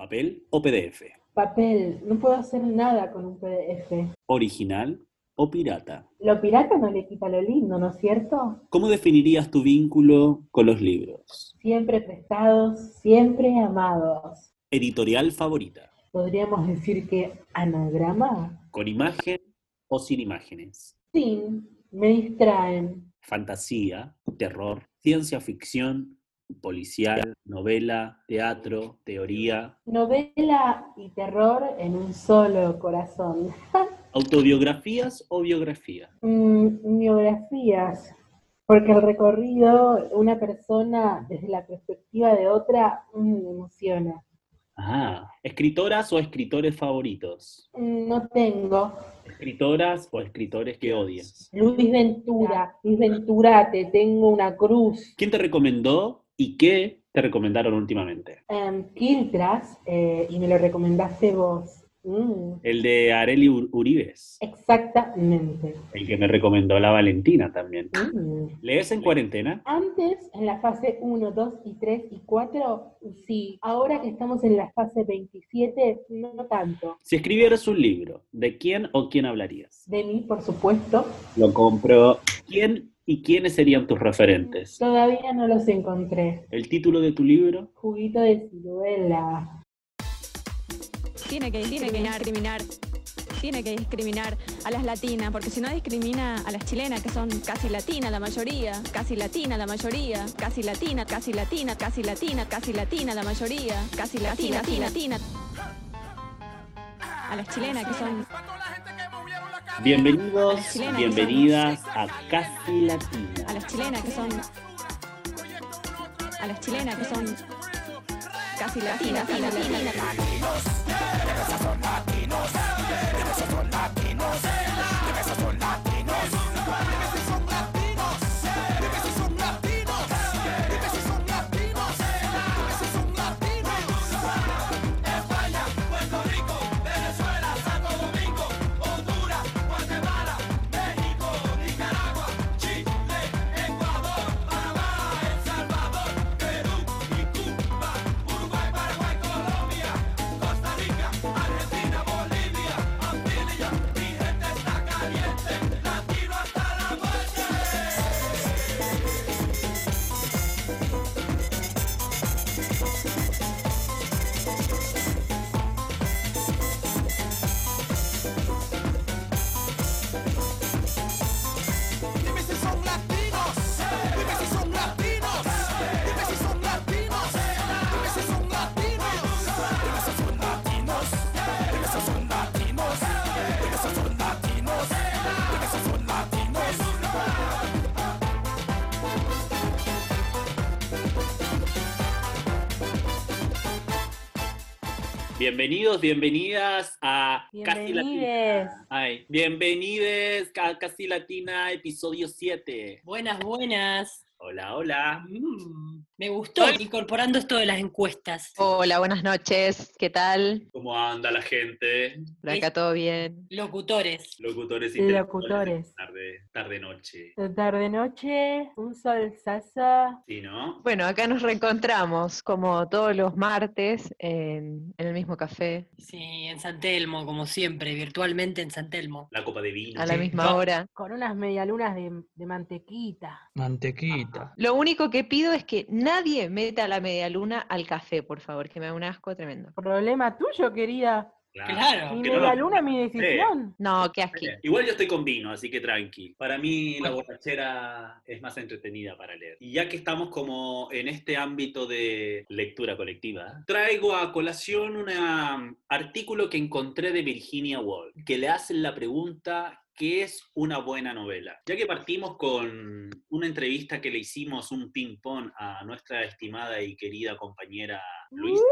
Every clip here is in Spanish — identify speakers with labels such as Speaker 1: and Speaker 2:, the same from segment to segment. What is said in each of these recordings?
Speaker 1: ¿Papel o PDF?
Speaker 2: Papel, no puedo hacer nada con un PDF.
Speaker 1: ¿Original o pirata?
Speaker 2: Lo pirata no le quita lo lindo, ¿no es cierto?
Speaker 1: ¿Cómo definirías tu vínculo con los libros?
Speaker 2: Siempre prestados, siempre amados.
Speaker 1: ¿Editorial favorita?
Speaker 2: Podríamos decir que anagrama.
Speaker 1: ¿Con imagen o sin imágenes?
Speaker 2: Sin, me distraen.
Speaker 1: Fantasía, terror, ciencia ficción, policial, novela, teatro, teoría,
Speaker 2: Novela y terror en un solo corazón.
Speaker 1: autobiografías o biografía.
Speaker 2: Mm, biografías, porque el recorrido, una persona desde la perspectiva de otra, mm, me emociona.
Speaker 1: Ah, escritoras o escritores favoritos.
Speaker 2: Mm, No tengo.
Speaker 1: Escritoras o escritores que odias.
Speaker 2: Luis Ventura, Luis Ventura, te tengo una cruz.
Speaker 1: ¿Quién te recomendó y qué te recomendaron últimamente?
Speaker 2: Em, Quiltras, eh, y me lo recomendaste vos. Mm,
Speaker 1: El de Areli Ur- Uribes,
Speaker 2: exactamente.
Speaker 1: el que me recomendó la Valentina también.
Speaker 2: Mm.
Speaker 1: ¿Lees en cuarentena?
Speaker 2: Antes, en la fase 1, 2 y 3 y 4, sí. Ahora que estamos en la fase 27, no tanto.
Speaker 1: Si escribieras un libro, ¿de quién o quién hablarías?
Speaker 2: De mí, por supuesto.
Speaker 1: Lo compro. ¿Quién y quiénes serían tus referentes?
Speaker 2: Todavía no los encontré.
Speaker 1: ¿El título de tu libro?
Speaker 2: Juguito de ciruela.
Speaker 3: Tiene que discriminar, discriminar, tiene que discriminar a las latinas, porque si no discrimina a las chilenas, que son casi latinas la mayoría, casi latina la mayoría, casi latina, casi latina, casi latina, casi latina la mayoría, casi latina, latina, latina. A las chilenas que son
Speaker 1: Bienvenidos,
Speaker 3: Chilena,
Speaker 1: bienvenidas a Casi
Speaker 3: a
Speaker 1: Latina.
Speaker 3: las chilenas que son a las chilenas que son casi latinas, latina, latina.
Speaker 4: Dime
Speaker 1: Bienvenidos, bienvenidas a Casi Latina.
Speaker 2: Bienvenides.
Speaker 1: Ay, bienvenides a Casi Latina, episodio 7.
Speaker 5: Buenas, buenas.
Speaker 1: Hola, hola.
Speaker 5: Mm, me gustó incorporando esto de las encuestas.
Speaker 6: Hola, buenas noches. ¿Qué tal?
Speaker 1: ¿Cómo anda la gente?
Speaker 6: Por acá todo bien.
Speaker 5: Locutores.
Speaker 1: Locutores y
Speaker 2: Locutores.
Speaker 1: Tarde, tarde, noche.
Speaker 2: De tarde noche, un solzazo.
Speaker 1: ¿Sí, no?
Speaker 6: Bueno, acá nos reencontramos como todos los martes en, en el mismo café,
Speaker 5: Sí, en San Telmo, como siempre, virtualmente en San Telmo.
Speaker 1: La copa de vino.
Speaker 6: a la misma
Speaker 5: No.
Speaker 6: hora.
Speaker 2: Con unas medialunas de, de mantequita.
Speaker 7: Mantequita.
Speaker 6: Lo único que pido es que nadie meta la media luna al café, por favor, que me da un asco tremendo.
Speaker 2: Problema tuyo, querida.
Speaker 5: Claro.
Speaker 2: Mi
Speaker 1: que no
Speaker 2: medialuna, mi decisión.
Speaker 6: No, qué asco.
Speaker 1: Igual yo estoy con vino, así que tranqui. Para mí la borrachera es más entretenida para leer. Y ya que estamos como en este ámbito de lectura colectiva, traigo a colación un artículo que encontré de Virginia Woolf, que le hacen la pregunta ¿Qué es una buena novela? Ya que partimos con una entrevista que le hicimos, un ping-pong a nuestra estimada y querida compañera Luisa,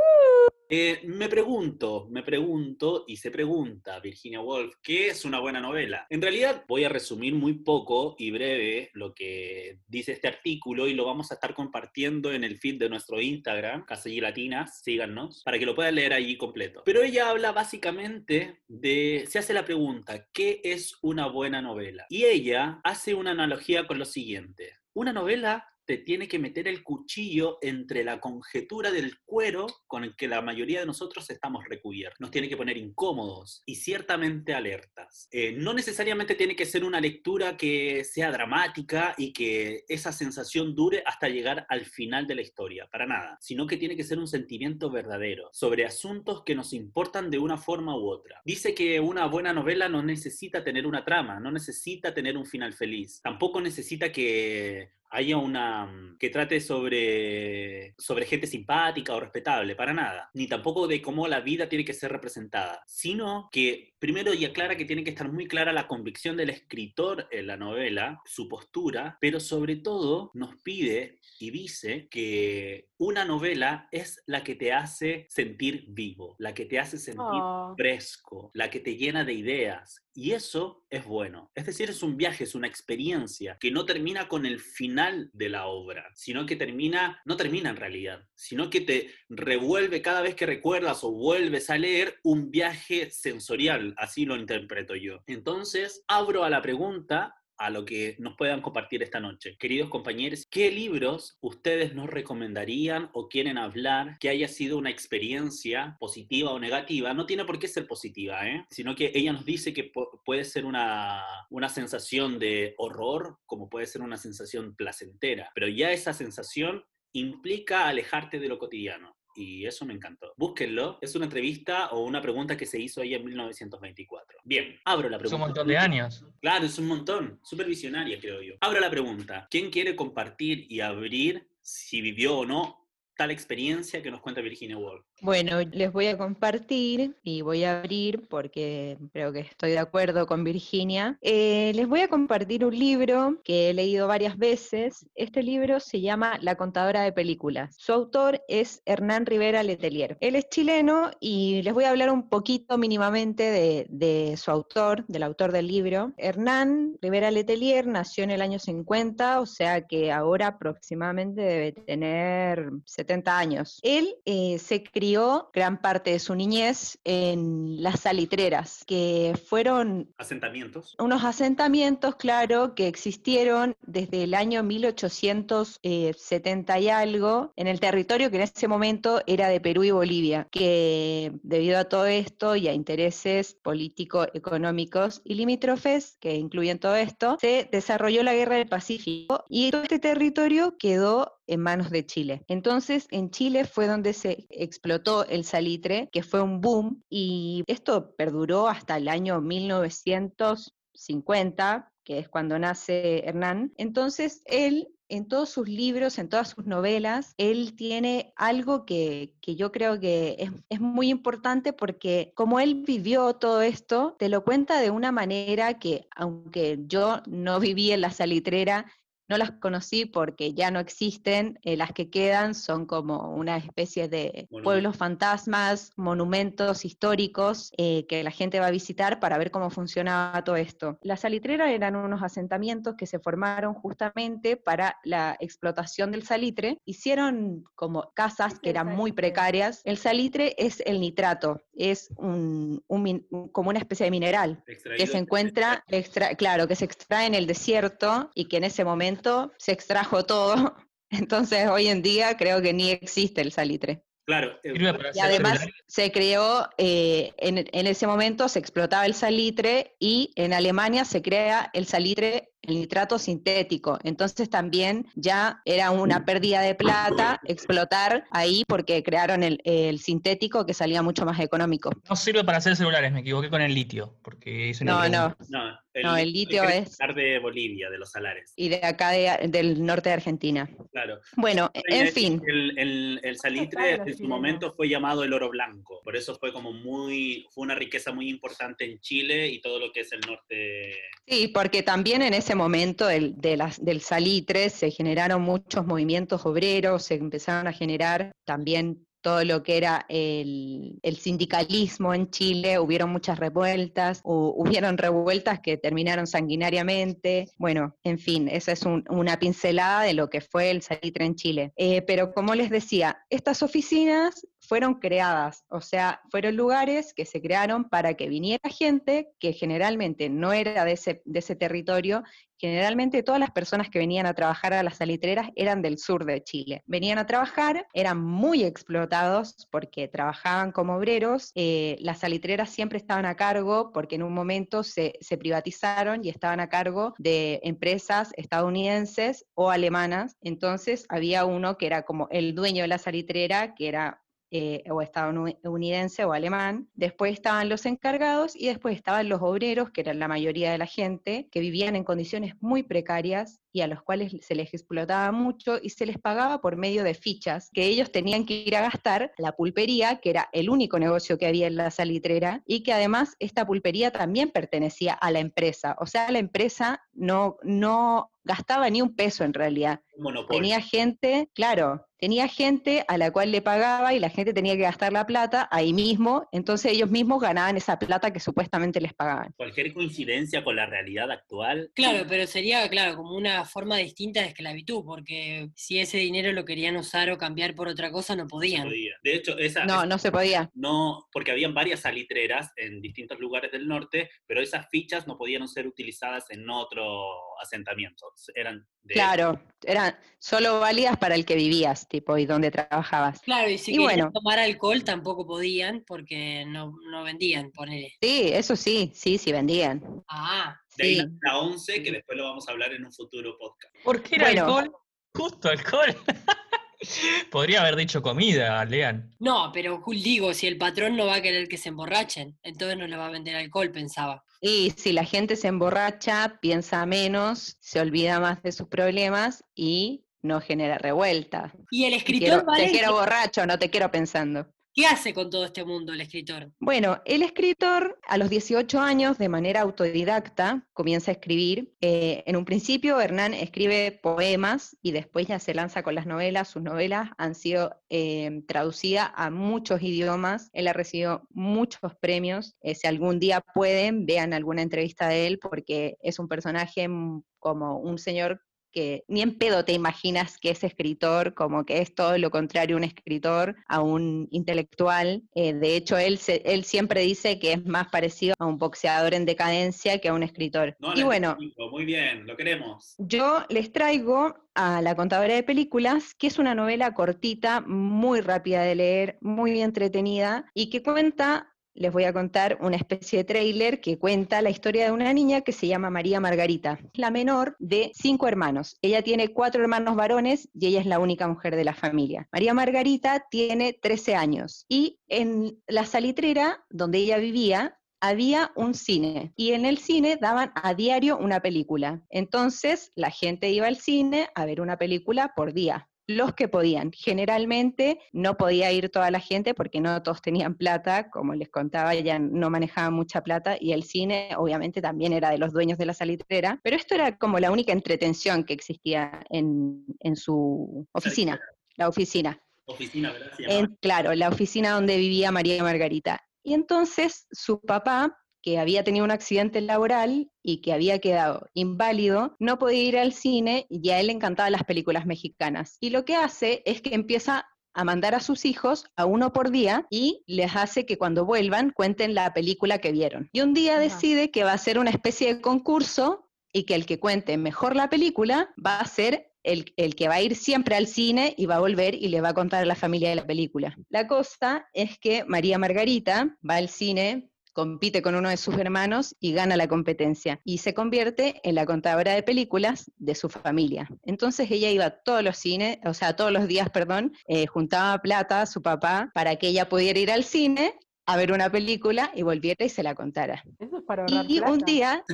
Speaker 1: eh, me pregunto, me pregunto y se pregunta Virginia Woolf, ¿qué es una buena novela? En realidad voy a resumir muy poco y breve lo que dice este artículo y lo vamos a estar compartiendo en el feed de nuestro Instagram, Casilla Latinas, síganos, para que lo puedan leer allí completo. Pero ella habla básicamente de, se hace la pregunta, ¿qué es una buena novela? Y ella hace una analogía con lo siguiente. Una novela te tiene que meter el cuchillo entre la conjetura del cuero con el que la mayoría de nosotros estamos recubiertos. Nos tiene que poner incómodos y ciertamente alertas. Eh, no necesariamente tiene que ser una lectura que sea dramática y que esa sensación dure hasta llegar al final de la historia, para nada, sino que tiene que ser un sentimiento verdadero sobre asuntos que nos importan de una forma u otra. Dice que una buena novela no necesita tener una trama, no necesita tener un final feliz, tampoco necesita que haya una mm, que trate sobre, sobre gente simpática o respetable, para nada, ni tampoco de cómo la vida tiene que ser representada, sino que primero y aclara que tiene que estar muy clara la convicción del escritor en la novela, su postura, pero sobre todo nos pide y dice que una novela es la que te hace sentir vivo, la que te hace sentir
Speaker 2: Oh.
Speaker 1: fresco, la que te llena de ideas. Y eso es bueno. Es decir, es un viaje, es una experiencia que no termina con el final de la obra, sino que termina, no termina en realidad, sino que te revuelve cada vez que recuerdas o vuelves a leer un viaje sensorial, así lo interpreto yo. Entonces, abro a la pregunta a lo que nos puedan compartir esta noche. Queridos compañeros, ¿qué libros ustedes nos recomendarían o quieren hablar que haya sido una experiencia positiva o negativa? No tiene por qué ser positiva, ¿eh? sino que ella nos dice que pu- puede ser una, una sensación de horror como puede ser una sensación placentera, pero ya esa sensación implica alejarte de lo cotidiano. Y eso me encantó. Búsquenlo. Es una entrevista o una pregunta que se hizo ahí en 1924. Bien, abro la
Speaker 7: Es
Speaker 1: pregunta.
Speaker 7: un montón de años.
Speaker 1: Claro, es un montón. Súper visionaria, creo yo. Abro la pregunta. ¿Quién quiere compartir y abrir si vivió o no tal experiencia que nos cuenta Virginia Woolf?
Speaker 6: Bueno, les voy a compartir y voy a abrir porque creo que estoy de acuerdo con Virginia. Eh, les voy a compartir un libro que he leído varias veces. Este libro se llama La contadora de películas. Su autor es Hernán Rivera Letelier. Él es chileno y les voy a hablar un poquito mínimamente de, de su autor, del autor del libro. Hernán Rivera Letelier nació en el año 50, o sea que ahora aproximadamente debe tener 70 años. Él eh, se crió gran parte de su niñez en las salitreras, que fueron
Speaker 1: Asentamientos.
Speaker 6: unos asentamientos, claro, que existieron desde el año 1870 y algo en el territorio que en ese momento era de Perú y Bolivia, que debido a todo esto y a intereses políticos, económicos y limítrofes que incluyen todo esto, se desarrolló la Guerra del Pacífico y todo este territorio quedó en manos de Chile. Entonces, en Chile fue donde se explotó el salitre, que fue un boom, y esto perduró hasta el año 1950, que es cuando nace Hernán. Entonces, él en todos sus libros, en todas sus novelas, él tiene algo que, que yo creo que es, es, muy importante porque como él vivió todo esto, te lo cuenta de una manera que, aunque yo no viví en la salitrera, no las conocí porque ya no existen, eh, las que quedan son como una especie de pueblos fantasmas, monumentos históricos eh, que la gente va a visitar para ver cómo funcionaba todo esto. Las salitreras eran unos asentamientos que se formaron justamente para la explotación del salitre, hicieron como casas
Speaker 2: ¿Qué
Speaker 6: que eran muy precarias. El salitre es el nitrato, es un, un como una especie de mineral que se encuentra, extra- claro, que se extrae en el desierto y que en ese momento se extrajo todo. Entonces hoy en día creo que ni existe el salitre.
Speaker 1: Claro. eh,
Speaker 6: Y además se creó, eh, en, en ese momento se explotaba el salitre y en Alemania se crea el salitre, el nitrato sintético. Entonces también ya era una pérdida de plata explotar ahí porque crearon el, el sintético que salía mucho más económico.
Speaker 7: No sirve para hacer celulares, me equivoqué con el litio, porque hice una
Speaker 6: No, no,
Speaker 7: pregunta.
Speaker 1: no,
Speaker 6: No, el litio es-
Speaker 1: de Bolivia, de los salares.
Speaker 6: y de acá de- del norte de Argentina.
Speaker 1: Claro.
Speaker 6: Bueno, en
Speaker 1: que
Speaker 6: fin.
Speaker 1: El, el- el salitre en su
Speaker 2: chilenos.
Speaker 1: momento fue llamado el oro blanco. Por eso fue como muy, fue una riqueza muy importante en Chile y todo lo que es el norte.
Speaker 6: Sí, porque también en ese momento del, de las, del salitre se generaron muchos movimientos obreros, se empezaron a generar también todo lo que era el, el sindicalismo en Chile, hubieron muchas revueltas, hu- hubieron revueltas que terminaron sanguinariamente, bueno, en fin, esa es un- una pincelada de lo que fue el salitre en Chile. Eh, pero como les decía, estas oficinas fueron creadas, o sea, fueron lugares que se crearon para que viniera gente que generalmente no era de ese, territorio Generalmente todas las personas que venían a trabajar a las salitreras eran del sur de Chile. Venían a trabajar, eran muy explotados porque trabajaban como obreros. eh, las salitreras siempre estaban a cargo porque en un momento se privatizaron y estaban a cargo de empresas estadounidenses o alemanas. Entonces había uno que era como el dueño de la salitrera, que era eh, o estadounidense o alemán, después estaban los encargados y después estaban los obreros, que eran la mayoría de la gente, que vivían en condiciones muy precarias y a los cuales se les explotaba mucho y se les pagaba por medio de fichas que ellos tenían que ir a gastar la pulpería, que era el único negocio que había en la salitrera, y que además esta pulpería también pertenecía a la empresa, o sea, la empresa no, no gastaba ni un peso en realidad.
Speaker 1: Un monopolio.
Speaker 6: Tenía gente, claro, tenía gente a la cual le pagaba y la gente tenía que gastar la plata ahí mismo, entonces ellos mismos ganaban esa plata que supuestamente les pagaban.
Speaker 1: Cualquier coincidencia con la realidad actual.
Speaker 5: Claro, pero sería, claro, como una forma distinta de esclavitud, porque si ese dinero lo querían usar o cambiar por otra cosa, no
Speaker 1: se
Speaker 5: podían.
Speaker 1: podía. De hecho, esa,
Speaker 6: No,
Speaker 1: esa-
Speaker 6: no se podía.
Speaker 1: no, porque habían varias salitreras en distintos lugares del norte, pero esas fichas no podían ser utilizadas en otro asentamiento. Eran de
Speaker 6: Claro, eran solo válidas para el que vivías, tipo, y donde trabajabas.
Speaker 5: Claro, y si
Speaker 6: Y
Speaker 5: querían
Speaker 6: bueno.
Speaker 5: tomar alcohol tampoco podían, porque no, no vendían, ponele.
Speaker 6: Sí, eso sí, sí, sí vendían.
Speaker 5: Ah,
Speaker 1: De ahí
Speaker 6: Sí.
Speaker 1: nace la 11, que después lo vamos a hablar en un futuro podcast.
Speaker 7: ¿Por qué era
Speaker 6: Bueno.
Speaker 7: alcohol? Justo alcohol. Podría haber dicho comida, Lean.
Speaker 5: no, pero Jul, digo, si el patrón no va a querer que se emborrachen, entonces no le va a vender alcohol, pensaba.
Speaker 6: Y si la gente se emborracha, piensa menos, se olvida más de sus problemas y no genera revuelta.
Speaker 5: Y el
Speaker 6: Te
Speaker 5: escritor
Speaker 6: te
Speaker 5: Valencia,
Speaker 6: quiero borracho, no te quiero pensando.
Speaker 5: ¿Qué hace con todo este mundo el escritor?
Speaker 6: Bueno, el escritor a los 18 años, de manera autodidacta, comienza a escribir. Eh, en un principio, Hernán escribe poemas y después ya se lanza con las novelas. Sus novelas han sido eh, traducidas a muchos idiomas. Él ha recibido muchos premios. Eh, si algún día pueden, vean alguna entrevista de él porque es un personaje mm, como un señor que ni en pedo te imaginas que es escritor, como que es todo lo contrario un escritor a un intelectual. Eh, de hecho, él, se- él siempre dice que es más parecido a un boxeador en decadencia que a un escritor.
Speaker 1: No,
Speaker 6: y bueno,
Speaker 1: explico, muy bien, lo queremos.
Speaker 6: yo les traigo a La contadora de películas, que es una novela cortita, muy rápida de leer, muy entretenida y que cuenta, les voy a contar una especie de tráiler que cuenta la historia de una niña que se llama María Margarita, la menor de cinco hermanos. Ella tiene cuatro hermanos varones y ella es la única mujer de la familia. María Margarita tiene 13 años y en la salitrera donde ella vivía había un cine y en el cine daban a diario una película. Entonces la gente iba al cine a ver una película por día. Los que podían. Generalmente no podía ir toda la gente porque no todos tenían plata, como les contaba, ella no manejaba mucha plata y el cine obviamente también era de los dueños de la salitrera, pero esto era como la única entretención que existía en, en su oficina, la oficina.
Speaker 1: Oficina, ¿verdad?
Speaker 6: En, claro, la oficina donde vivía María Margarita. Y entonces su papá, que había tenido un accidente laboral y que había quedado inválido, no podía ir al cine y a él le encantaban las películas mexicanas. Y lo que hace es que empieza a mandar a sus hijos a uno por día y les hace que cuando vuelvan cuenten la película que vieron. Y un día decide que va a hacer una especie de concurso y que el que cuente mejor la película va a ser el, el que va a ir siempre al cine y va a volver y le va a contar a la familia de la película. La cosa es que María Margarita va al cine, compite con uno de sus hermanos y gana la competencia y se convierte en la contadora de películas de su familia. Entonces ella iba a todos los cines, o sea, todos los días, perdón, eh, juntaba plata a su papá para que ella pudiera ir al cine a ver una película y volviera y se la contara.
Speaker 2: Eso es para ahorrar
Speaker 6: Y
Speaker 2: plata.
Speaker 6: un día,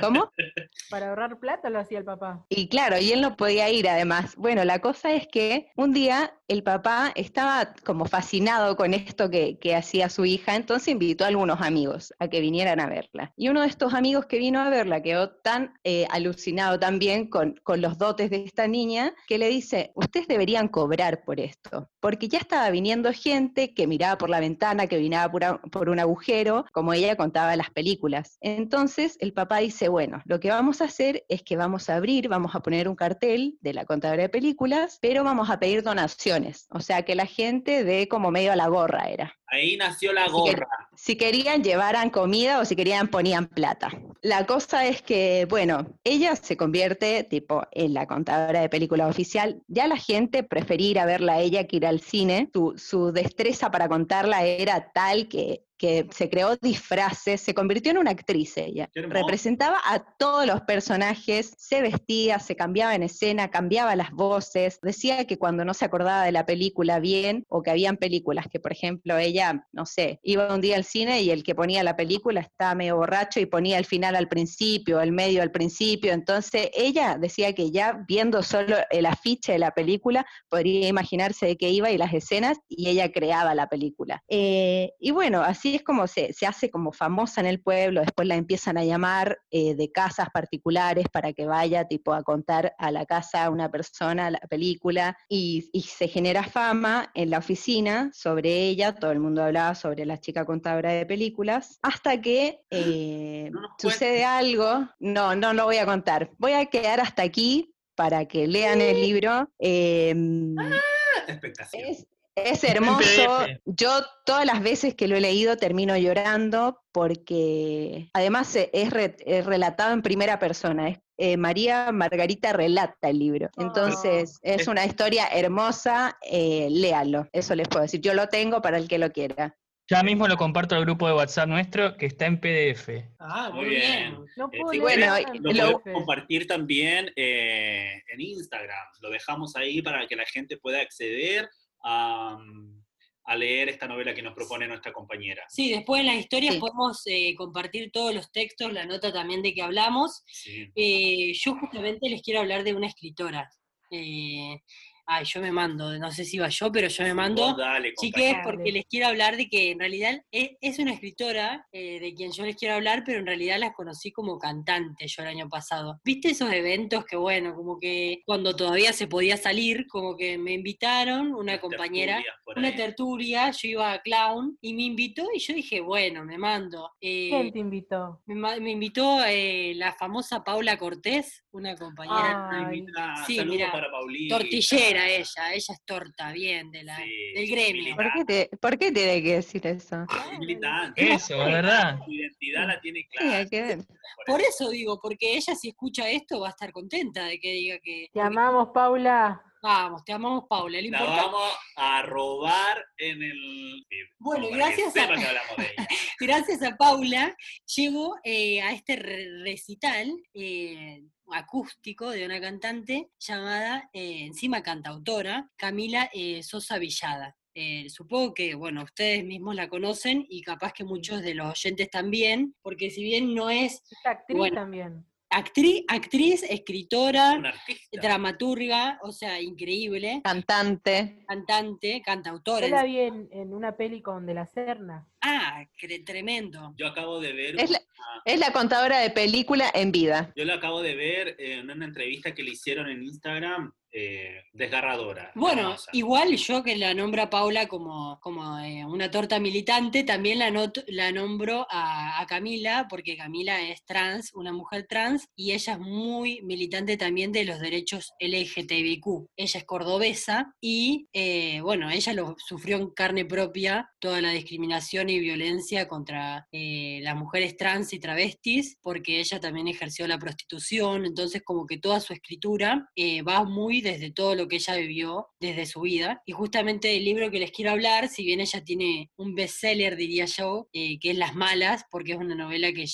Speaker 6: ¿cómo?
Speaker 2: Para ahorrar plata lo hacía el papá.
Speaker 6: Y claro, y él no podía ir además. Bueno, la cosa es que un día el papá estaba como fascinado con esto que, que hacía su hija, entonces invitó a algunos amigos a que vinieran a verla. Y uno de estos amigos que vino a verla quedó tan eh, alucinado también con, con los dotes de esta niña que le dice, ustedes deberían cobrar por esto, porque ya estaba viniendo gente que miraba por la ventana, que miraba por, por un agujero, como ella contaba las películas. Entonces el papá dice, bueno, lo que vamos a hacer es que vamos a abrir, vamos a poner un cartel de la contadora de películas, pero vamos a pedir donaciones, o sea, que la gente dé como medio a la gorra era.
Speaker 1: Ahí nació la gorra.
Speaker 6: Si querían, llevaran comida o si querían, ponían plata. La cosa es que, bueno, ella se convierte tipo en la contadora de película oficial. Ya la gente prefería ir a verla a ella que ir al cine. Su, su destreza para contarla era tal que, que se creó disfraces, se convirtió en una actriz ella. Representaba a todos los personajes, se vestía, se cambiaba en escena, cambiaba las voces. Decía que cuando no se acordaba de la película bien, o que habían películas que, por ejemplo, ella, no sé, iba un día al cine y el que ponía la película estaba medio borracho y ponía el final al principio, el medio al principio. Entonces ella decía que ya viendo solo el afiche de la película podría imaginarse de qué iba y las escenas y ella creaba la película. Eh, y bueno, así es como se, se hace como famosa en el pueblo, después la empiezan a llamar eh, de casas particulares para que vaya tipo a contar a la casa a una persona la película y, y se genera fama en la oficina sobre ella, todo el mundo hablaba sobre la chica contadora de películas, hasta que eh,
Speaker 1: No
Speaker 6: sucede algo, no, no lo voy a contar, voy a quedar hasta aquí para que lean el libro. em,
Speaker 1: Expectación.
Speaker 6: es, es hermoso. Yo todas las veces que lo he leído termino llorando porque además eh, es, re- es relatado en primera persona. Es, eh, María Margarita relata el libro. Entonces es
Speaker 1: Es-
Speaker 6: una historia hermosa. eh, léalo. Eso les puedo decir. Yo lo tengo para el que lo quiera.
Speaker 7: Ya mismo lo comparto al grupo de WhatsApp nuestro que está en PDF.
Speaker 5: Ah,
Speaker 1: Muy bien.
Speaker 5: bien.
Speaker 2: No
Speaker 1: Eh,
Speaker 2: puedo
Speaker 1: si
Speaker 6: bueno,
Speaker 1: Lo
Speaker 6: lo-
Speaker 1: podemos compartir también eh, en Instagram. Lo dejamos ahí para que la gente pueda acceder a, a leer esta novela que nos propone nuestra compañera.
Speaker 5: Sí, después en las historias
Speaker 6: Sí.
Speaker 5: podemos eh, compartir todos los textos, la nota también de que hablamos.
Speaker 1: Sí.
Speaker 5: Eh, yo justamente les quiero hablar de una escritora. Eh, ay, yo me mando, no sé si iba yo, pero yo me mando.
Speaker 1: Vos dale,
Speaker 5: Chiques, porque les quiero hablar de que en realidad es, es una escritora eh, de quien yo les quiero hablar, pero en realidad las conocí como cantante yo el año pasado. ¿Viste esos eventos que, bueno, como que cuando todavía se podía salir, como que me invitaron, una compañera, una tertulia, yo iba a Clown y me invitó y yo dije, bueno, me mando. Eh,
Speaker 2: ¿Quién te invitó?
Speaker 5: me, invitó eh, la famosa Paula Cortés, una compañera
Speaker 2: Ay.
Speaker 5: Sí, mira,
Speaker 1: para Paulita.
Speaker 5: tortillera ella, ella es torta, bien, de la,
Speaker 1: Sí,
Speaker 5: del gremio.
Speaker 6: ¿Por qué, te, ¿Por qué tiene que decir eso?
Speaker 1: Es militante.
Speaker 7: Eso, de verdad.
Speaker 1: Su identidad la tiene
Speaker 6: Sí,
Speaker 1: clara.
Speaker 6: hay que ver.
Speaker 5: Por eso digo, porque ella si escucha esto va a estar contenta de que diga que...
Speaker 2: Te amamos, Paula.
Speaker 5: Vamos, te amamos, Paula. Lo
Speaker 1: La vamos a robar en el...
Speaker 5: Bueno, gracias a-
Speaker 1: sepan que hablamos de ella.
Speaker 5: gracias a Paula, llego eh, a este re- recital eh, acústico de una cantante llamada, eh, encima cantautora, Camila eh, Sosa Villada. Eh, supongo que, bueno, ustedes mismos la conocen y capaz que muchos de los oyentes también, porque si bien no es
Speaker 2: Es actriz
Speaker 5: Bueno.
Speaker 2: también.
Speaker 5: Actriz, actriz escritora, dramaturga, o sea, increíble,
Speaker 6: Cantante.
Speaker 5: cantante, cantautora.
Speaker 2: Yo la vi en, en una peli con De la Serna.
Speaker 5: Ah, cre- tremendo.
Speaker 1: Yo acabo de ver...
Speaker 6: Es la-
Speaker 1: una-
Speaker 6: Es la contadora de película en vida.
Speaker 1: Yo lo acabo de ver en una entrevista que le hicieron en Instagram, eh, desgarradora.
Speaker 5: Bueno,
Speaker 1: hermosa.
Speaker 5: igual yo que la nombro a Paula como, como eh, una torta militante, también la, not- la nombro a, a Camila, porque Camila es trans, una mujer trans, y ella es muy militante también de los derechos LGTBIQ. Ella es cordobesa y, eh, bueno, ella lo sufrió en carne propia, toda la discriminación y violencia contra eh, las mujeres trans y travestis, porque ella también ejerció la prostitución, entonces como que toda su escritura eh, va muy desde todo lo que ella vivió desde su vida. Y justamente el libro que les quiero hablar, si bien ella tiene un bestseller, diría yo, eh, que es Las Malas, porque es una novela que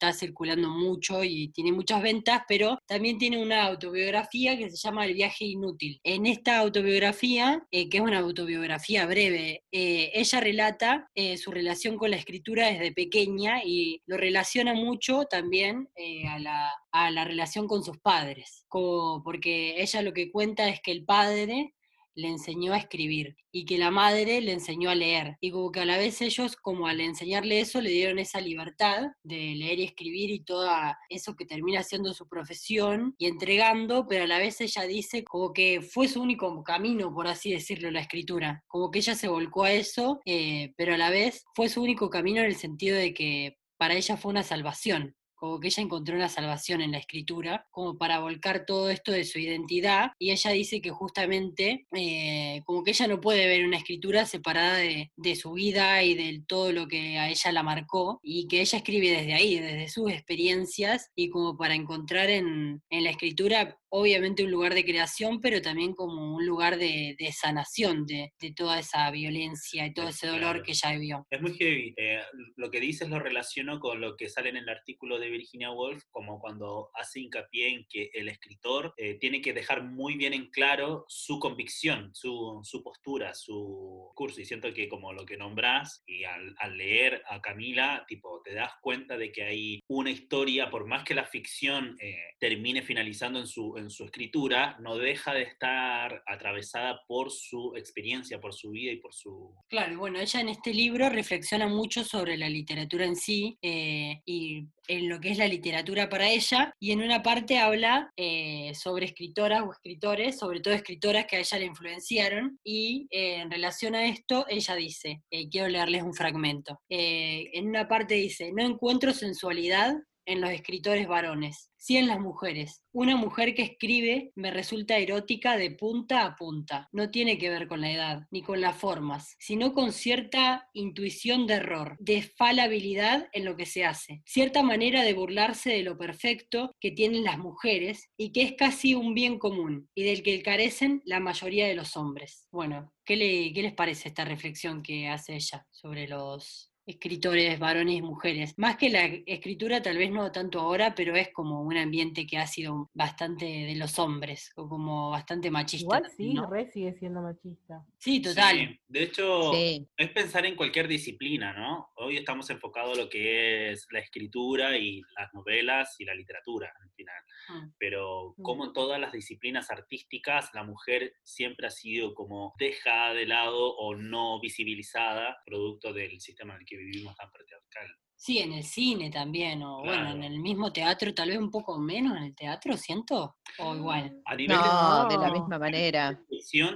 Speaker 5: está circulando mucho y tiene muchas ventas, pero también tiene una autobiografía que se llama El viaje inútil. En esta autobiografía, eh, que es una autobiografía breve, eh, ella relata eh, su relación con la escritura desde pequeña y lo relaciona mucho también a, la, a la relación con sus padres, como porque ella lo que cuenta es que el padre le enseñó a escribir y que la madre le enseñó a leer. Y como que a la vez ellos, como al enseñarle eso, le dieron esa libertad de leer y escribir y todo eso que termina siendo su profesión y entregando, pero a la vez ella dice como que fue su único camino, por así decirlo, la escritura. Como que ella se volcó a eso, eh, pero a la vez fue su único camino en el sentido de que para ella fue una salvación como que ella encontró una salvación en la escritura, como para volcar todo esto de su identidad, y ella dice que justamente, eh, como que ella no puede ver una escritura separada de, su vida y de todo lo que a ella la marcó, y que ella escribe desde ahí, desde sus experiencias, y como para encontrar en, en la escritura obviamente un lugar de creación, pero también como un lugar de, de sanación de, de, toda esa violencia y todo ese dolor
Speaker 1: Claro.
Speaker 5: que ella vivió.
Speaker 1: Es muy heavy. Eh, lo que dices lo relaciono con lo que sale en el artículo de Virginia Woolf, como cuando hace hincapié en que el escritor eh, tiene que dejar muy bien en claro su convicción, su, su postura, su curso. Y siento que como lo que nombrás, y al, al leer a Camila, tipo, te das cuenta de que hay una historia, por más que la ficción eh, termine finalizando en su, en su escritura, no deja de estar atravesada por su experiencia, por su vida y por su...
Speaker 5: Claro, bueno, ella en este libro reflexiona mucho sobre la literatura en sí eh, y en lo que es la literatura para ella, y en una parte habla eh, sobre escritoras o escritores, sobre todo escritoras que a ella le influenciaron, y eh, en relación a esto, ella dice, quiero leerles un fragmento, en una parte dice, no encuentro sensualidad en los escritores varones, sí en las mujeres. Una mujer que escribe me resulta erótica de punta a punta. No tiene que ver con la edad, ni con las formas, sino con cierta intuición de error, de falabilidad en lo que se hace, cierta manera de burlarse de lo perfecto que tienen las mujeres y que es casi un bien común y del que carecen la mayoría de los hombres. Bueno, ¿qué, le- qué les parece esta reflexión que hace ella sobre los escritores varones y mujeres. Más que la escritura, tal vez no tanto ahora, pero es como un ambiente que ha sido bastante de los hombres, o como bastante machista.
Speaker 2: Igual sí,
Speaker 5: ¿no?
Speaker 2: re sigue siendo machista.
Speaker 5: Sí, total.
Speaker 1: Sí, De hecho,
Speaker 6: Sí.
Speaker 1: es pensar en cualquier disciplina, ¿no? Hoy estamos enfocados a lo que es la escritura y las novelas y la literatura, al final.
Speaker 5: Mm.
Speaker 1: Pero
Speaker 2: Mm.
Speaker 1: como en todas las disciplinas artísticas, la mujer siempre ha sido como dejada de lado o no visibilizada, producto del sistema en el que vivimos tan patriarcal.
Speaker 5: Sí, en el cine también, o bueno, en
Speaker 1: Claro.
Speaker 5: el mismo teatro, tal vez un poco menos en el teatro, siento, o igual.
Speaker 1: A nivel de
Speaker 6: No, de la
Speaker 2: No.
Speaker 6: misma manera.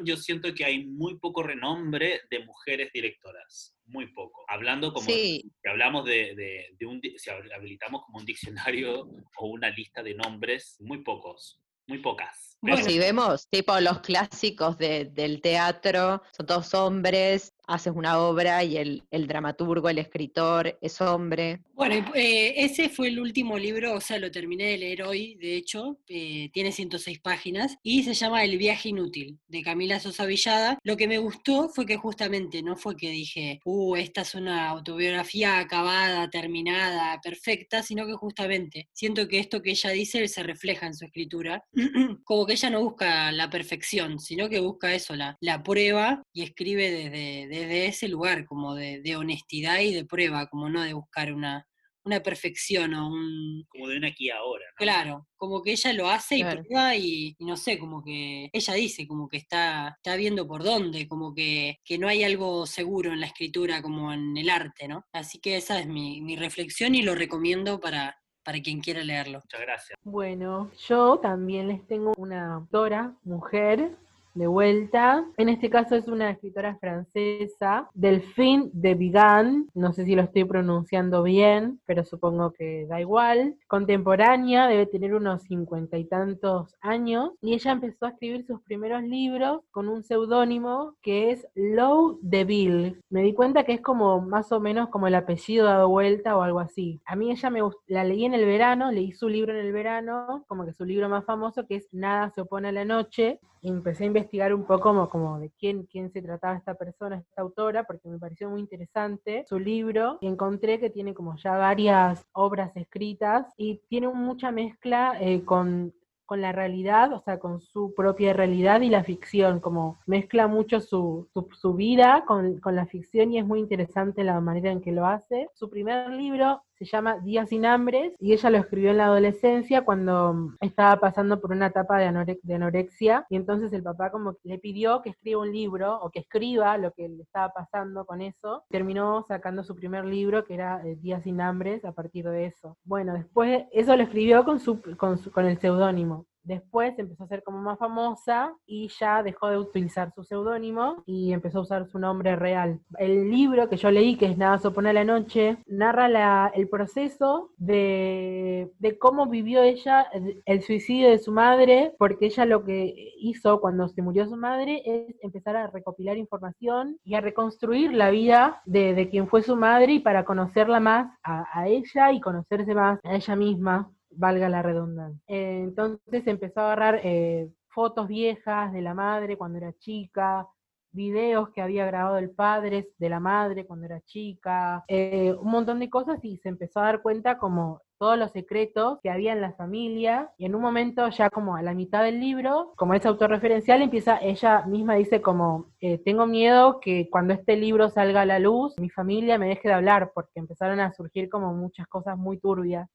Speaker 1: yo siento que hay muy poco renombre de mujeres directoras. Muy poco. Hablando como
Speaker 6: Sí,
Speaker 1: si hablamos de, de- de un, si habilitamos como un diccionario o una lista de nombres, muy pocos, muy pocas.
Speaker 6: pero
Speaker 5: Bueno.
Speaker 6: si vemos tipo los clásicos de- del teatro, son todos hombres, haces una obra y el, el dramaturgo, el escritor es hombre.
Speaker 5: Bueno, eh, ese fue el último libro, o sea, lo terminé de leer hoy, de hecho, eh, tiene 106 páginas y se llama El viaje inútil, de Camila Sosa Villada. Lo que me gustó fue que justamente no fue que dije, uh, esta es una autobiografía acabada, terminada, perfecta, sino que justamente siento que esto que ella dice se refleja en su escritura, como que ella no busca la perfección, sino que busca eso, la, la prueba y escribe desde, desde ese lugar, como de, de honestidad y de prueba, como no de buscar una, una perfección o un...
Speaker 1: Como de una aquí ahora. ¿no?
Speaker 5: Claro, como que ella lo hace y prueba y, y no sé, como que ella dice, como que está, está viendo por dónde, como que, que no hay algo seguro en la escritura como en el arte, ¿no? Así que esa es mi, mi reflexión y lo recomiendo para, para quien quiera leerlo.
Speaker 1: Muchas gracias.
Speaker 2: Bueno, yo también les tengo una autora, mujer, de vuelta. En este caso es una escritora francesa, Delphine de Vigan. No sé si lo estoy pronunciando bien, pero supongo que da igual. Contemporánea, debe tener unos cincuenta y tantos años. Y ella empezó a escribir sus primeros libros con un seudónimo que es Lou Deville. Me di cuenta que es como más o menos como el apellido dado vuelta o algo así. A mí ella me la leí en el verano, leí su libro en el verano, como que su libro más famoso que es Nada se opone a la noche. Empecé a investigar un poco como, como de quién, quién se trataba esta persona, esta autora, porque me pareció muy interesante su libro. Y encontré que tiene como ya varias obras escritas y tiene mucha mezcla eh, con con la realidad, o sea, con su propia realidad y la ficción, como mezcla mucho su, su, su vida con, con la ficción y es muy interesante la manera en que lo hace. Su primer libro se llama Días sin hambres y ella lo escribió en la adolescencia cuando estaba pasando por una etapa de, anore- de anorexia y entonces el papá como le pidió que escriba un libro o que escriba lo que le estaba pasando con eso. Terminó sacando su primer libro que era eh, Días sin hambres a partir de eso. Bueno, después eso lo escribió con, su, con, su- con el seudónimo. Después empezó a ser como más famosa y ya dejó de utilizar su seudónimo y empezó a usar su nombre real. El libro que yo leí, que es Nada se la noche, narra el proceso de, cómo vivió ella el, suicidio de su madre, porque ella lo que hizo cuando se murió su madre es empezar a recopilar información y a reconstruir la vida de, quien fue su madre y para conocerla más a ella y conocerse más a ella misma valga la redundancia. Eh, entonces empezó a agarrar eh, fotos viejas de la madre cuando era chica, videos que había grabado el padre de la madre cuando era chica, eh, un montón de cosas y se empezó a dar cuenta como todos los secretos que había en la familia y en un momento ya como a la mitad del libro, como es autorreferencial, empieza, ella misma dice como, tengo miedo que cuando este libro salga a la luz, mi familia me deje de hablar porque empezaron a surgir como muchas cosas muy turbias.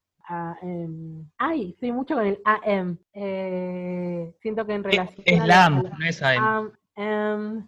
Speaker 2: Ay, estoy mucho con el AM. eh, siento que en relación
Speaker 7: Es LAM, no es AM.
Speaker 2: am,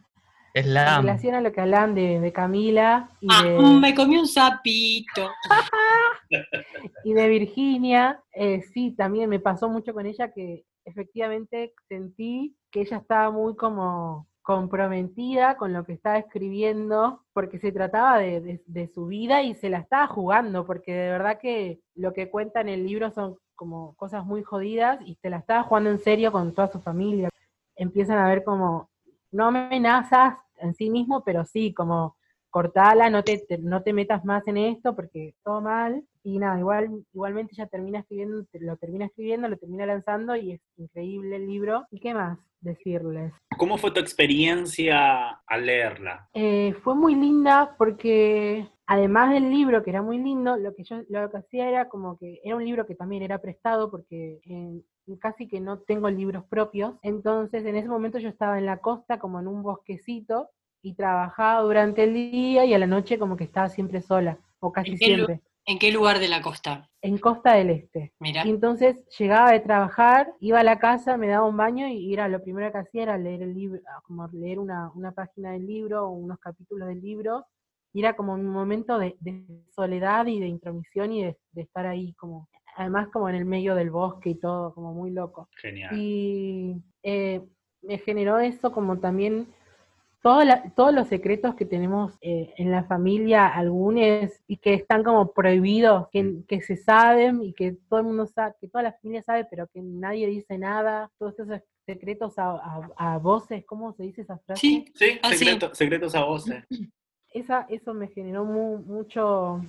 Speaker 7: Es
Speaker 2: en
Speaker 7: LAM.
Speaker 2: relación a lo que hablan de, de Camila y
Speaker 5: Ah,
Speaker 2: de,
Speaker 5: mm, me comí un sapito.
Speaker 2: y de Virginia, eh, sí, también me pasó mucho con ella que efectivamente sentí que ella estaba muy como comprometida con lo que estaba escribiendo, porque se trataba de, de- su vida y se la estaba jugando, porque de verdad que lo que cuenta en el libro son como cosas muy jodidas y se la estaba jugando en serio con toda su familia. Empiezan a ver como, no amenazas en sí mismo, pero sí, como cortala, no te, te- no te metas más en esto porque todo mal. Y nada, igual, igualmente ella termina escribiendo, lo termina escribiendo, lo termina lanzando y es increíble el libro. ¿Y qué más decirles?
Speaker 1: ¿Cómo fue tu experiencia al leerla?
Speaker 2: Eh, fue muy linda porque además del libro, que era muy lindo, lo que yo lo que hacía era como que era un libro que también era prestado porque eh, casi que no tengo libros propios. Entonces en ese momento yo estaba en la costa como en un bosquecito y trabajaba durante el día y a la noche como que estaba siempre sola, o casi
Speaker 5: ¿En qué lu-
Speaker 2: siempre,
Speaker 5: ¿En qué lugar de la costa?
Speaker 2: en Costa del Este.
Speaker 5: Mira.
Speaker 2: Y entonces llegaba de trabajar, iba a la casa, me daba un baño y era lo primero que hacía era leer el libro, ah, como leer una, una página del libro o unos capítulos del libro. Y era como un momento de, de soledad y de intromisión y de, de estar ahí como, además como en el medio del bosque y todo, como muy loco.
Speaker 1: Genial.
Speaker 2: Y eh, me generó eso como también todo la- todos los secretos que tenemos eh, en la familia, algunos, y que están como prohibidos, que, que se saben y que todo el mundo sabe, que toda la familia sabe, pero que nadie dice nada, todos esos secretos a, a- a voces, ¿cómo se dice esa frase?
Speaker 5: Sí,
Speaker 1: Sí,
Speaker 5: Ah, sí.
Speaker 1: secretos a voces.
Speaker 2: Esa, eso me generó mu- mucho,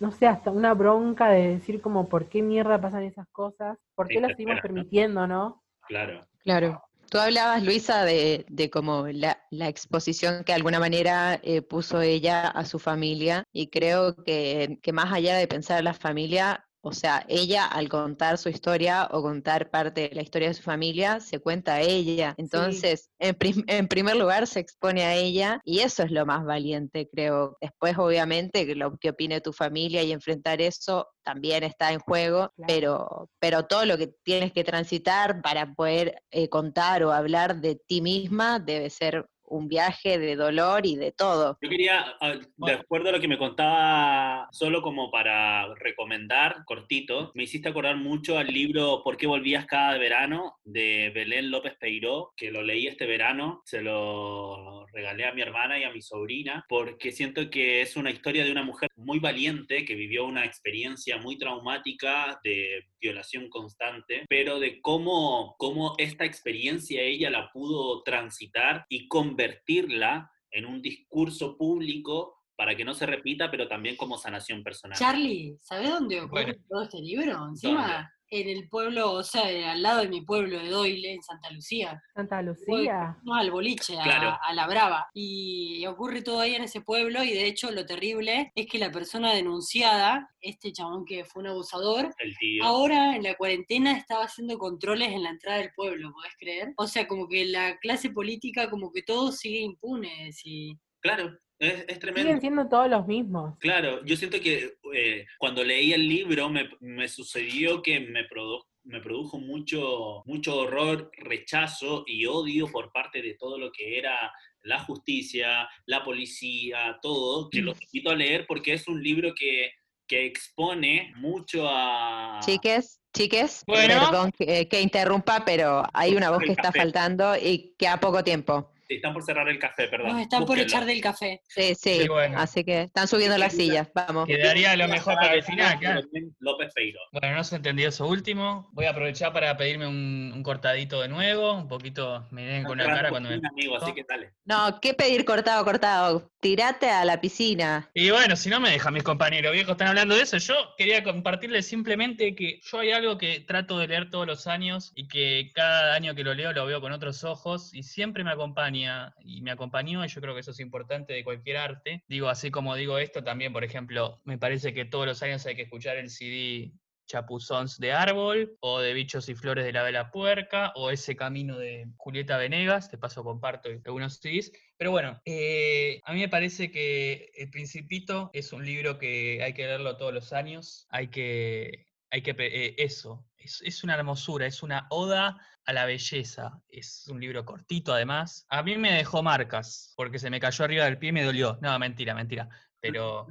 Speaker 2: no sé, hasta una bronca de decir como, ¿por qué mierda pasan esas cosas? ¿Por qué
Speaker 1: Sí, te
Speaker 2: seguimos permitiendo, no?
Speaker 1: Claro.
Speaker 6: Claro. Tú hablabas, Luisa, de, de como la, la exposición que de alguna manera eh, puso ella a su familia y creo que, que más allá de pensar en la familia, o sea, ella al contar su historia o contar parte de la historia de su familia, se cuenta a ella. Entonces, en, prim- en primer lugar, se expone a ella y eso es lo más valiente, creo. Después, obviamente, que lo que opine tu familia y enfrentar eso también está en juego,
Speaker 2: Claro.
Speaker 6: pero, pero todo lo que tienes que transitar para poder eh, contar o hablar de ti misma debe ser un viaje de dolor y de todo.
Speaker 1: Yo quería, ah, de acuerdo a lo que me contaba, solo como para recomendar, cortito, me hiciste acordar mucho al libro ¿Por qué volvías cada verano? de Belén López Peiró, que lo leí este verano, se lo regalé a mi hermana y a mi sobrina, porque siento que es una historia de una mujer muy valiente que vivió una experiencia muy traumática de violación constante, pero de cómo, cómo esta experiencia ella la pudo transitar y convertirla en un discurso público para que no se repita, pero también como sanación personal.
Speaker 5: Charlie, ¿sabes dónde ocurre
Speaker 7: Bueno.
Speaker 5: todo este libro? Encima, en el pueblo, o sea, eh, al lado de mi pueblo de Doyle, en Santa Lucía.
Speaker 2: Santa Lucía.
Speaker 5: No, al boliche, a,
Speaker 1: Claro.
Speaker 5: a la brava. Y ocurre todo ahí en ese pueblo y de hecho lo terrible es que la persona denunciada, este chabón que fue un abusador,
Speaker 1: El tío.
Speaker 5: ahora en la cuarentena estaba haciendo controles en la entrada del pueblo, ¿podés creer? O sea, como que la clase política, como que todo sigue impune. Y...
Speaker 1: Claro, Es, es tremendo.
Speaker 2: Siguen siendo todos los mismos.
Speaker 1: Claro, yo siento que eh, cuando leí el libro me, me sucedió que me, produ- me produjo mucho, mucho horror, rechazo y odio por parte de todo lo que era la justicia, la policía, todo, que los invito a leer porque es un libro que, que expone mucho a...
Speaker 6: Chiques, chiques,
Speaker 7: Bueno.
Speaker 6: perdón que, que interrumpa, pero hay una voz que está faltando y que a poco tiempo.
Speaker 1: Sí, Están por cerrar el café, perdón.
Speaker 5: Nos están por echar del café.
Speaker 6: Sí, sí,
Speaker 7: Sí, bueno.
Speaker 6: así que están subiendo las sillas, vamos.
Speaker 7: Quedaría lo mejor para el final, claro.
Speaker 1: López Feiro.
Speaker 7: Bueno, no se entendió eso último. Voy a aprovechar para pedirme un, un cortadito de nuevo. Un poquito me ven con la cara cuando me.
Speaker 1: Amigo, así que dale.
Speaker 6: No, ¿qué pedir cortado, cortado? Tirate a la piscina.
Speaker 7: Y bueno, si no me dejan mis compañeros viejos están hablando de eso, yo quería compartirles simplemente que yo hay algo que trato de leer todos los años y que cada año que lo leo lo veo con otros ojos y siempre me acompaña y me acompañó y yo creo que eso es importante de cualquier arte. Digo, así como digo esto, también, por ejemplo, me parece que todos los años hay que escuchar el CD Chapuzons de Árbol, o de Bichos y Flores de la Vela Puerca, o Ese Camino de Julieta Venegas, de paso comparto algunos CDs. Pero bueno, eh, a mí me parece que El Principito es un libro que hay que leerlo todos los años, hay que, hay que eh, eso, es, es una hermosura, es una oda a la belleza, es un libro cortito además. A mí me dejó marcas, porque se me cayó arriba del pie y me dolió. No, mentira, mentira. Pero...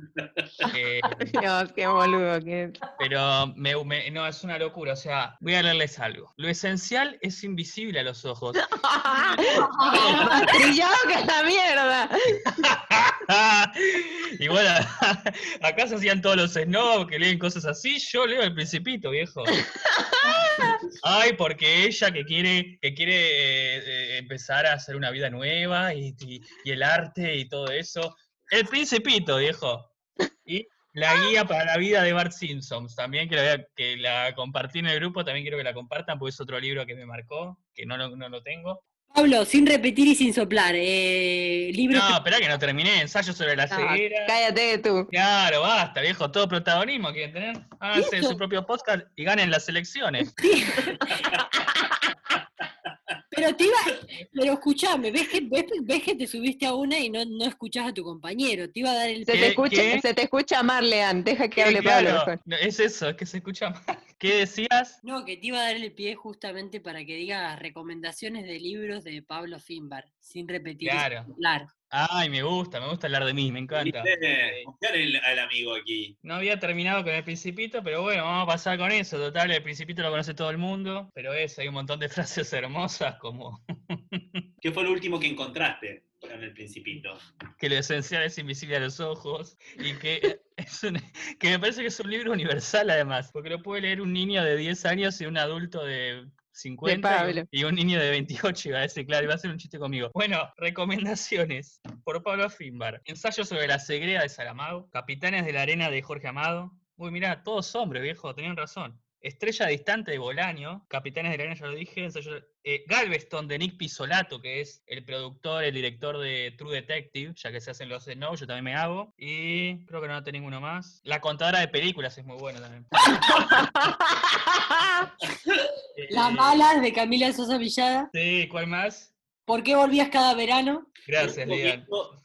Speaker 7: eh,
Speaker 6: No, qué boludo. qué-
Speaker 7: pero me- me- no, es una locura. O sea, voy a leerles algo. Lo esencial es invisible a los ojos.
Speaker 6: Más trillado que la mierda.
Speaker 7: y bueno, acá se hacían todos los snobs que leen cosas así. Yo leo el Principito, viejo. Ay, porque ella que quiere, que quiere eh, eh, empezar a hacer una vida nueva y, y- y el arte y todo eso. El Principito, viejo. Y la guía para la vida de Bart Simpson. También que la, que la compartí en el grupo, también quiero que la compartan, porque es otro libro que me marcó, que no lo, no lo tengo.
Speaker 5: Pablo, sin repetir y sin soplar. Eh, libro
Speaker 7: No, espera que no terminé. Ensayo sobre la
Speaker 6: No,
Speaker 7: ceguera.
Speaker 6: cállate tú.
Speaker 7: Claro, basta, viejo, todo protagonismo quieren tener. Háganse su propio podcast y ganen las elecciones.
Speaker 5: Pero te iba, pero escuchame, ves que, ves, ves que te subiste a una y no, no escuchás a tu compañero, te iba a dar el
Speaker 6: Se
Speaker 7: ¿Qué-
Speaker 6: te, escucha,
Speaker 7: qué?
Speaker 6: se te escucha Marlean, deja que hable
Speaker 7: claro,
Speaker 6: Pablo mejor.
Speaker 7: no, es eso, es que se escucha mal. ¿Qué decías?
Speaker 5: No, que te iba a dar el pie justamente para que digas recomendaciones de libros de Pablo Finbar, sin repetir sin
Speaker 7: Claro. Ay, me gusta, me gusta hablar de mí, me encanta.
Speaker 1: El- al amigo aquí.
Speaker 7: No había terminado con el Principito, pero bueno, vamos a pasar con eso. Total, el Principito lo conoce todo el mundo, pero es, hay un montón de frases hermosas como
Speaker 1: ¿Qué fue lo último que encontraste en el Principito?
Speaker 7: que lo esencial es invisible a los ojos y que, es un- que me parece que es un libro universal además, porque lo puede leer un niño de 10 años y un adulto de 50 y- un niño de 28, iba a decir, claro, iba a ser un chiste conmigo. Bueno, recomendaciones por Pablo Finbar. Ensayo sobre la segreda de Saramago, Capitanes de la Arena de Jorge Amado. Uy, mirá, todos hombres, viejo, tenían razón. Estrella Distante de Bolaño, Capitanes de la Arena, ya lo dije. ensayo- eh, Galveston de Nick Pisolato, que es el productor, el director de True Detective, ya que se hacen los no, yo también me hago. Y creo que no noté ninguno más. La contadora de películas es muy buena también.
Speaker 5: Las
Speaker 7: Eh,
Speaker 5: malas de Camila Sosa Villada.
Speaker 7: Sí, ¿cuál más?
Speaker 5: ¿Por qué volvías cada verano?
Speaker 7: Gracias, Lian.
Speaker 1: todo-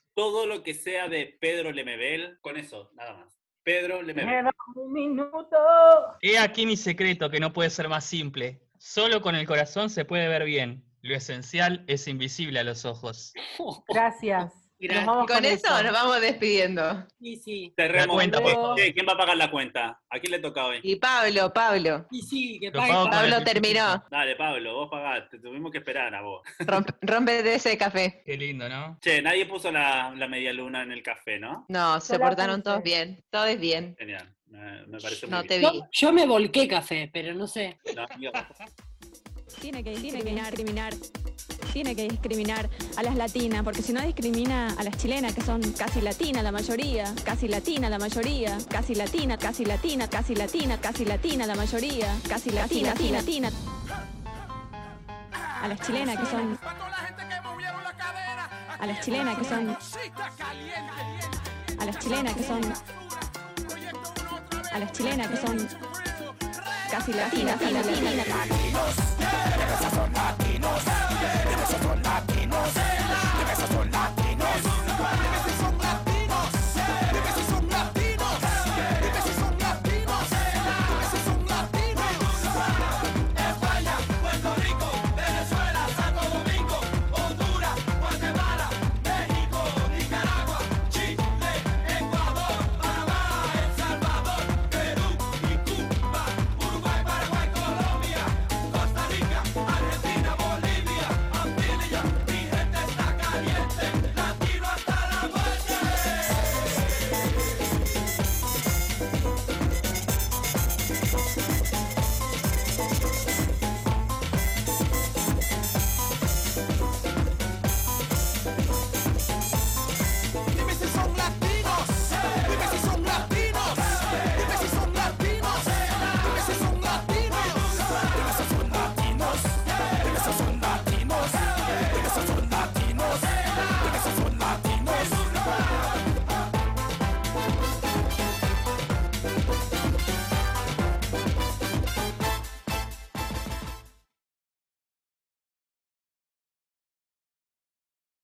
Speaker 1: lo que sea de Pedro Lemebel, con eso, nada más. Pedro Lemebel.
Speaker 2: Queda un minuto.
Speaker 7: He aquí mi secreto que no puede ser más simple. Solo con el corazón se puede ver bien. Lo esencial es invisible a los ojos.
Speaker 2: Gracias. Nos
Speaker 5: Gracias.
Speaker 2: vamos
Speaker 6: Con eso nos vamos despidiendo.
Speaker 5: Sí, sí.
Speaker 1: Cerremos.
Speaker 7: cuenta,
Speaker 2: por favor.
Speaker 1: Sí, ¿Quién va a pagar la cuenta? ¿A quién le toca hoy?
Speaker 6: Y Pablo, Pablo.
Speaker 5: Y sí, que pague Pablo.
Speaker 7: con
Speaker 6: terminó.
Speaker 1: Dale, Pablo, vos pagaste. Tuvimos que esperar a vos.
Speaker 6: Rompe, rómpete ese café.
Speaker 7: Qué lindo, ¿no?
Speaker 1: Che, nadie puso la, la media luna en el café, ¿no?
Speaker 6: No, se portaron todos bien. Todo es bien.
Speaker 1: Genial. Me, me parece
Speaker 6: No
Speaker 1: muy
Speaker 6: te
Speaker 1: bien.
Speaker 6: vi.
Speaker 5: Yo, yo me volqué café, pero no sé.
Speaker 1: No,
Speaker 3: Tiene que discriminar, discriminar, tiene que discriminar a las latinas, porque si no discrimina a las chilenas, que son casi latinas la mayoría, casi latina la mayoría, casi latina, casi latina, casi latina, casi latina la mayoría, casi latina, latina, latina. A las chilenas que son, a las chilenas que son, a las chilenas que son, a las chilenas que son casi latina, latina, latina.
Speaker 4: Esos